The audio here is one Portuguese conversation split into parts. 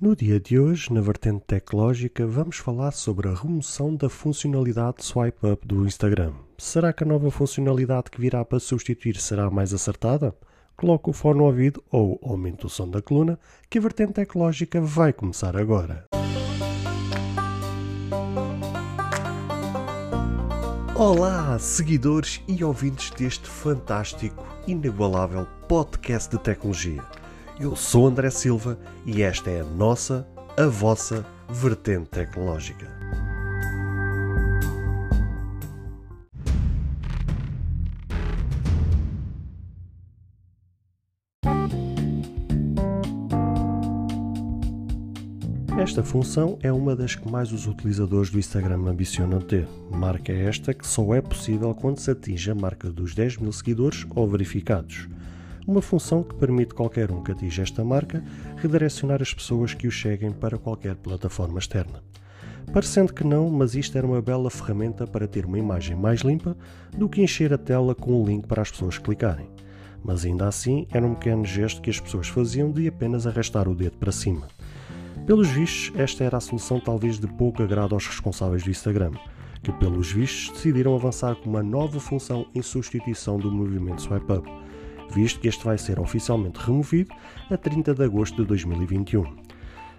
No dia de hoje, na vertente tecnológica, vamos falar sobre a remoção da funcionalidade Swipe Up do Instagram. Será que a nova funcionalidade que virá para substituir será mais acertada? Coloque o fone no ouvido ou aumente o som da coluna, que a vertente tecnológica vai começar agora. Olá, seguidores e ouvintes deste fantástico, inigualável podcast de tecnologia. Eu sou André Silva e esta é a nossa, a vossa vertente tecnológica. Esta função é uma das que mais os utilizadores do Instagram ambicionam ter. Marca esta que só é possível quando se atinge a marca dos 10 mil seguidores ou verificados uma função que permite qualquer um que atinja esta marca redirecionar as pessoas que o cheguem para qualquer plataforma externa. Parecendo que não, mas isto era uma bela ferramenta para ter uma imagem mais limpa do que encher a tela com um link para as pessoas clicarem. Mas ainda assim era um pequeno gesto que as pessoas faziam de apenas arrastar o dedo para cima. Pelos vistos, esta era a solução talvez de pouco agrado aos responsáveis do Instagram, que pelos vistos decidiram avançar com uma nova função em substituição do movimento Swipe Up visto que este vai ser oficialmente removido a 30 de agosto de 2021.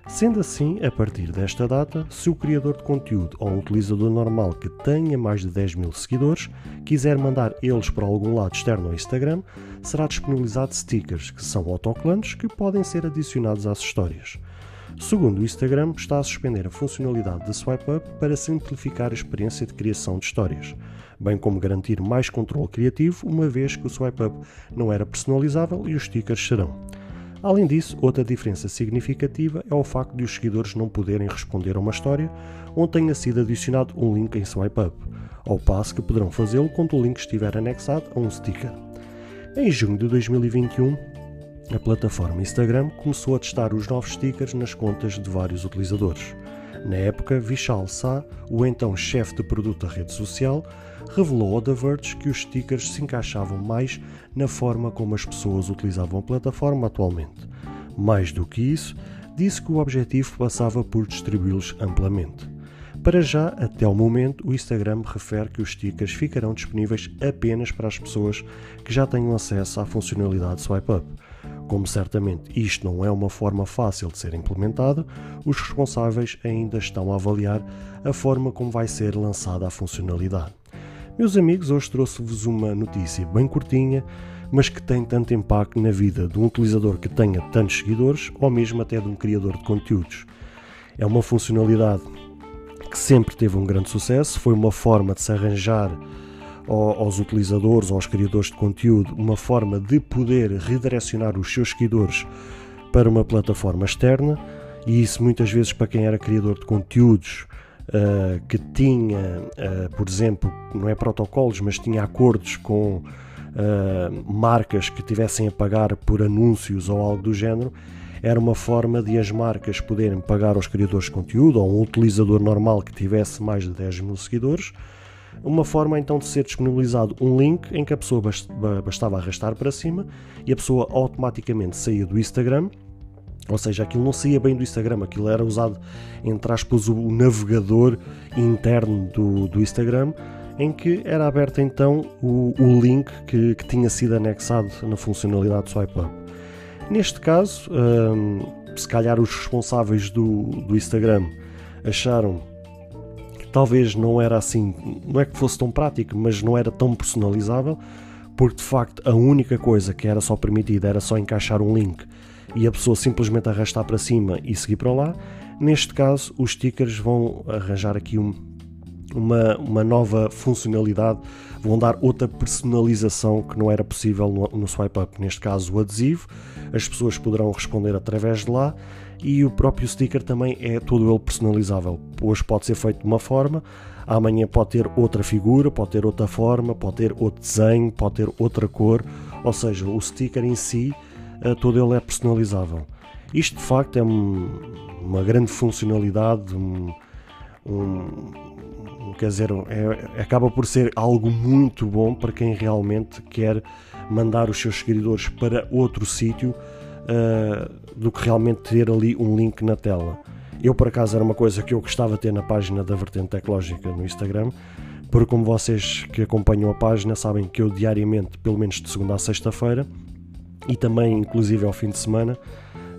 Sendo assim, a partir desta data, se o criador de conteúdo ou um utilizador normal que tenha mais de 10 mil seguidores quiser mandar eles para algum lado externo ao Instagram, será disponibilizado stickers, que são autocolantes que podem ser adicionados às histórias. Segundo o Instagram, está a suspender a funcionalidade de Swipe Up para simplificar a experiência de criação de histórias, bem como garantir mais controle criativo, uma vez que o Swipe Up não era personalizável e os stickers serão. Além disso, outra diferença significativa é o facto de os seguidores não poderem responder a uma história onde tenha sido adicionado um link em Swipe Up, ao passo que poderão fazê-lo quando o link estiver anexado a um sticker. Em junho de 2021, a plataforma Instagram começou a testar os novos stickers nas contas de vários utilizadores. Na época, Vishal Sa, o então chefe de produto da rede social, revelou ao The Verge que os stickers se encaixavam mais na forma como as pessoas utilizavam a plataforma atualmente. Mais do que isso, disse que o objetivo passava por distribuí-los amplamente. Para já, até o momento, o Instagram refere que os stickers ficarão disponíveis apenas para as pessoas que já tenham acesso à funcionalidade Swipe Up. Como certamente isto não é uma forma fácil de ser implementada, os responsáveis ainda estão a avaliar a forma como vai ser lançada a funcionalidade. Meus amigos, hoje trouxe-vos uma notícia bem curtinha, mas que tem tanto impacto na vida de um utilizador que tenha tantos seguidores ou mesmo até de um criador de conteúdos. É uma funcionalidade que sempre teve um grande sucesso, foi uma forma de se arranjar aos utilizadores, aos criadores de conteúdo, uma forma de poder redirecionar os seus seguidores para uma plataforma externa, e isso muitas vezes para quem era criador de conteúdos uh, que tinha, uh, por exemplo, não é protocolos, mas tinha acordos com uh, marcas que tivessem a pagar por anúncios ou algo do género, era uma forma de as marcas poderem pagar aos criadores de conteúdo ou um utilizador normal que tivesse mais de 10 mil seguidores uma forma então de ser disponibilizado um link em que a pessoa bastava arrastar para cima e a pessoa automaticamente saía do Instagram, ou seja, aquilo não saía bem do Instagram, aquilo era usado, entre aspas, o navegador interno do, do Instagram, em que era aberto então o, o link que, que, tinha sido anexado na funcionalidade Swipe Up. Neste caso, hum, se calhar os responsáveis do, do Instagram acharam talvez não era assim, não é que fosse tão prático, mas não era tão personalizável, porque de facto a única coisa que era só permitida era só encaixar um link e a pessoa simplesmente arrastar para cima e seguir para lá. Neste caso, os stickers vão arranjar aqui um, uma, uma nova funcionalidade, vão dar outra personalização que não era possível no, no swipe up. Neste caso, o adesivo, as pessoas poderão responder através de lá e o próprio sticker também é todo ele personalizável. Hoje pode ser feito de uma forma, amanhã pode ter outra figura, pode ter outra forma, pode ter outro desenho, pode ter outra cor, ou seja, o sticker em si, todo ele é personalizável. Isto de facto é uma grande funcionalidade, um, um, quer dizer, é, acaba por ser algo muito bom para quem realmente quer mandar os seus seguidores para outro sítio uh, do que realmente ter ali um link na tela. Eu, por acaso, era uma coisa que eu gostava de ter na página da Vertente Tecnológica no Instagram, porque, como vocês que acompanham a página sabem que eu diariamente, pelo menos de segunda a sexta-feira, e também, inclusive, ao fim de semana,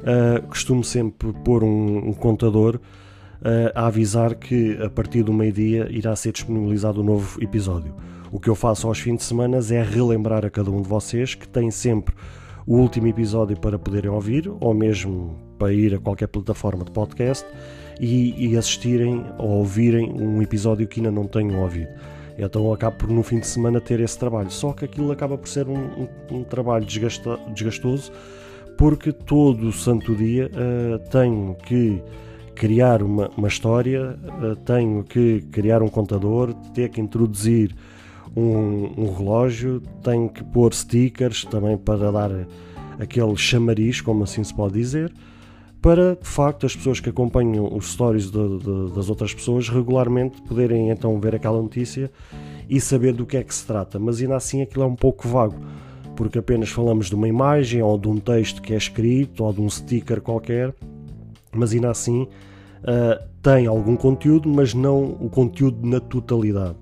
uh, costumo sempre pôr um, um contador uh, a avisar que a partir do meio-dia irá ser disponibilizado um novo episódio. O que eu faço aos fins de semana é relembrar a cada um de vocês que tem sempre o último episódio para poderem ouvir, ou mesmo para ir a qualquer plataforma de podcast e, e assistirem ou ouvirem um episódio que ainda não tenham ouvido. Então acabo por no fim de semana ter esse trabalho. Só que aquilo acaba por ser um, um, um trabalho desgasta, desgastoso porque todo o santo dia uh, tenho que criar uma, uma história, uh, tenho que criar um contador, ter que introduzir um, um, relógio, tenho que pôr stickers também para dar aquele chamariz, como assim se pode dizer, para de facto as pessoas que acompanham os stories de, de, das outras pessoas regularmente poderem então ver aquela notícia e saber do que é que se trata. Mas ainda assim aquilo é um pouco vago, porque apenas falamos de uma imagem ou de um texto que é escrito ou de um sticker qualquer, mas ainda assim uh, tem algum conteúdo, mas não o conteúdo na totalidade.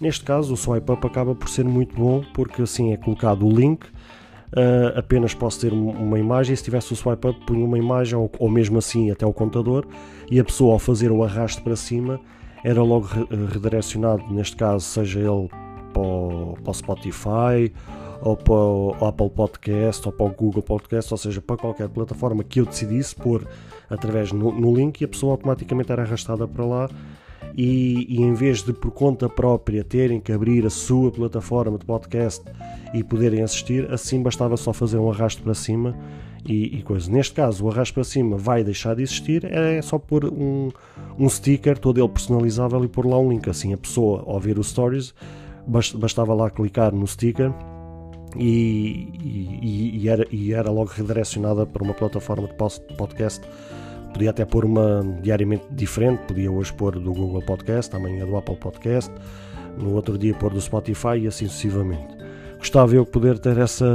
Neste caso, o swipe up acaba por ser muito bom porque assim é colocado o link. Uh, apenas posso ter uma imagem. Se tivesse o swipe up, punha uma imagem ou, ou, mesmo assim até o contador. E a pessoa, ao fazer o arrasto para cima, era logo redirecionado. Neste caso, seja ele para o, para o Spotify ou para o Apple Podcast ou para o Google Podcast, ou seja, para qualquer plataforma que eu decidisse pôr através no, no link e a pessoa automaticamente era arrastada para lá e, e, em vez de por conta própria terem que abrir a sua plataforma de podcast e poderem assistir, assim bastava só fazer um arrasto para cima e, e coisa. Neste caso, o arrasto para cima vai deixar de existir, é só pôr um, um sticker, todo ele personalizável e pôr lá um link. Assim, a pessoa, ao ver os stories, bastava lá clicar no sticker e, e, e, era, e era logo redirecionada para uma plataforma de podcast Podia até pôr uma diariamente diferente, podia hoje pôr do Google Podcast, amanhã do Apple Podcast, no outro dia pôr do Spotify e assim sucessivamente. Gostava eu poder ter essa,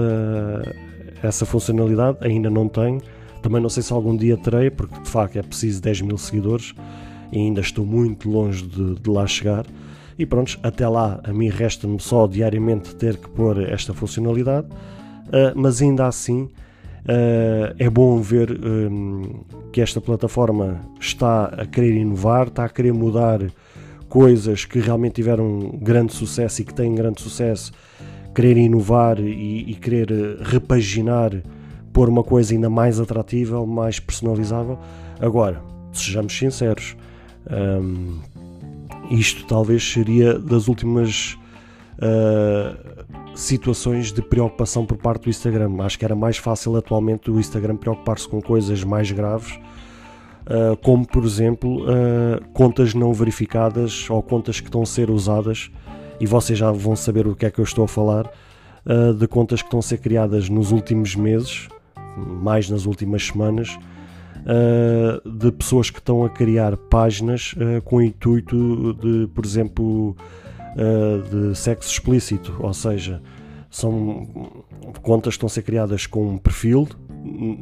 essa funcionalidade, ainda não tenho. Também não sei se algum dia terei, porque de facto é preciso 10 mil seguidores e ainda estou muito longe de, de lá chegar. E pronto, até lá a mim resta-me só diariamente ter que pôr esta funcionalidade, uh, mas ainda assim Uh, é bom ver um, que esta plataforma está a querer inovar, está a querer mudar coisas que realmente tiveram grande sucesso e que têm grande sucesso, querer inovar e, e querer repaginar, pôr uma coisa ainda mais atrativa, mais personalizável. Agora, sejamos sinceros, um, isto talvez seria das últimas uh, situações de preocupação por parte do Instagram. Acho que era mais fácil atualmente o Instagram preocupar-se com coisas mais graves, uh, como por exemplo uh, contas não verificadas ou contas que estão a ser usadas, e vocês já vão saber o que é que eu estou a falar, uh, de contas que estão a ser criadas nos últimos meses, mais nas últimas semanas. de pessoas que estão a criar páginas com o intuito de, por exemplo, de sexo explícito, ou seja, são contas que estão a ser criadas com um perfil,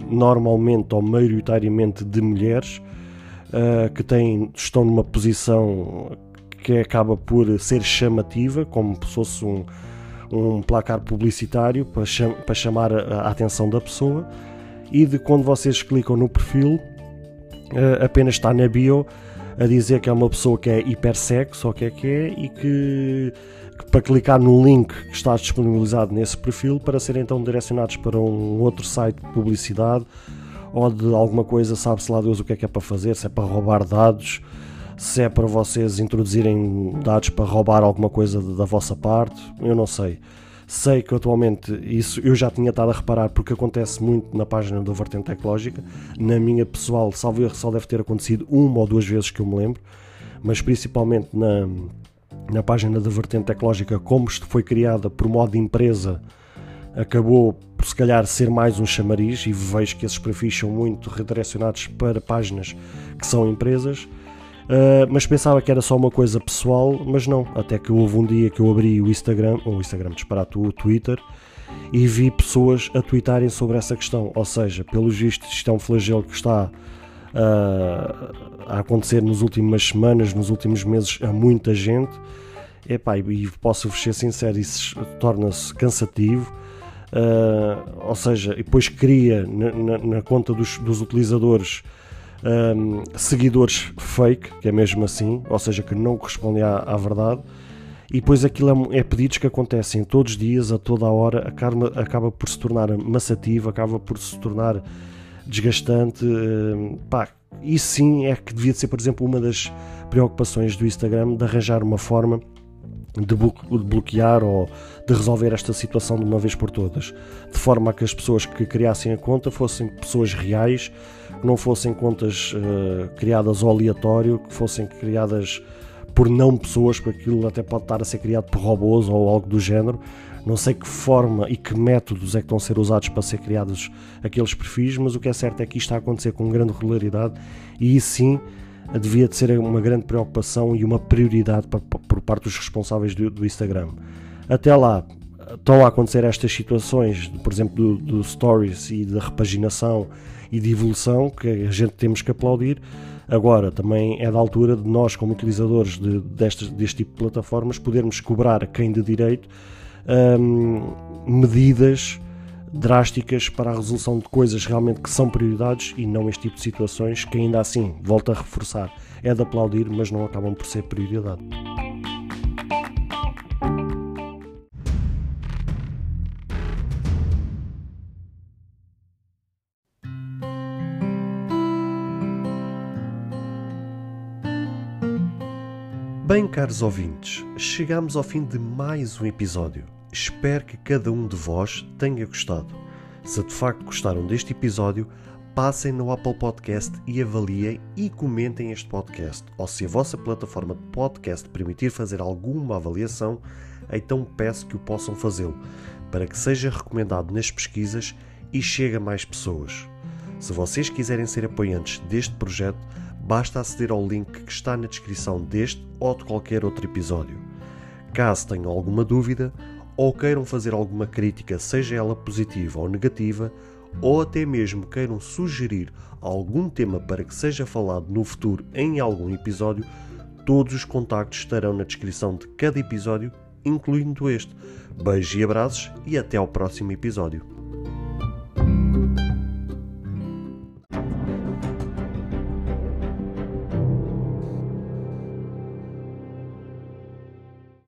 normalmente ou maioritariamente de mulheres, uh, que têm, estão numa posição que acaba por ser chamativa, como se fosse um, um placar publicitário para, cham para chamar a, a, atenção da pessoa, e de quando vocês clicam no perfil, uh, apenas está na bio a dizer que é uma pessoa que é hipersexo ou o que é que é e que, que, para clicar no link que está disponibilizado nesse perfil para serem então direcionados para um outro site de publicidade ou de alguma coisa, sabe-se lá Deus o que é que é para fazer, se é para roubar dados, se é para vocês introduzirem dados para roubar alguma coisa da vossa parte, eu não sei. Sei que atualmente isso eu já tinha estado a reparar porque acontece muito na página da Vertente Tecnológica. Na minha pessoal, salvo erro, só deve ter acontecido uma ou duas vezes que eu me lembro, mas principalmente na, na página da Vertente Tecnológica, como isto foi criada por modo empresa, acabou por se calhar ser mais um chamariz e vejo que esses perfis são muito redirecionados para páginas que são empresas Uh, mas pensava que era só uma coisa pessoal, mas não. Até que houve um dia que eu abri o Instagram, ou o Instagram disparado, o Twitter, e vi pessoas a tweetarem sobre essa questão. Ou seja, pelos vistos, isto é um flagelo que está uh, a acontecer nas últimas semanas, nos últimos meses, a muita gente. Epá, e posso-vos ser sincero, isso torna-se cansativo. Uh, ou seja, depois cria na, na, na conta dos, dos utilizadores um, seguidores fake, que é mesmo assim, ou seja, que não correspondem à, à verdade, e depois aquilo é, é, pedidos que acontecem todos os dias, a toda a hora, acaba, acaba por se tornar massativo, acaba por se tornar desgastante. Um, pá, isso sim é que devia ser, por exemplo, uma das preocupações do Instagram de arranjar uma forma de bloquear ou de resolver esta situação de uma vez por todas, de forma a que as pessoas que criassem a conta fossem pessoas reais, que não fossem contas uh, criadas ao aleatório, que fossem criadas por não pessoas, porque aquilo até pode estar a ser criado por robôs ou algo do género. Não sei que forma e que métodos é que estão a ser usados para ser criados aqueles perfis, mas o que é certo é que isto está a acontecer com grande regularidade e isso sim devia de ser uma grande preocupação e uma prioridade por parte dos responsáveis do, Instagram. Até lá, estão a acontecer estas situações, por exemplo, do, do, stories e da repaginação e de evolução que a gente temos que aplaudir. Agora, também é da altura de nós, como utilizadores de, destes, deste tipo de plataformas, podermos cobrar quem de direito hum, medidas drásticas para a resolução de coisas realmente que são prioridades e não este tipo de situações que ainda assim, volto a reforçar, é de aplaudir, mas não acabam por ser prioridade. Bem, caros ouvintes, chegamos ao fim de mais um episódio. Espero que cada um de vós tenha gostado. Se de facto gostaram deste episódio, passem no Apple Podcast e avaliem e comentem este podcast. Ou se a vossa plataforma de podcast permitir fazer alguma avaliação, então peço que o possam fazê-lo, para que seja recomendado nas pesquisas e chegue a mais pessoas. Se vocês quiserem ser apoiantes deste projeto, basta aceder ao link que está na descrição deste ou de qualquer outro episódio. Caso tenham alguma dúvida, ou queiram fazer alguma crítica, seja ela positiva ou negativa, ou até mesmo queiram sugerir algum tema para que seja falado no futuro em algum episódio, todos os contactos estarão na descrição de cada episódio, incluindo este. Beijos e abraços e até ao próximo episódio.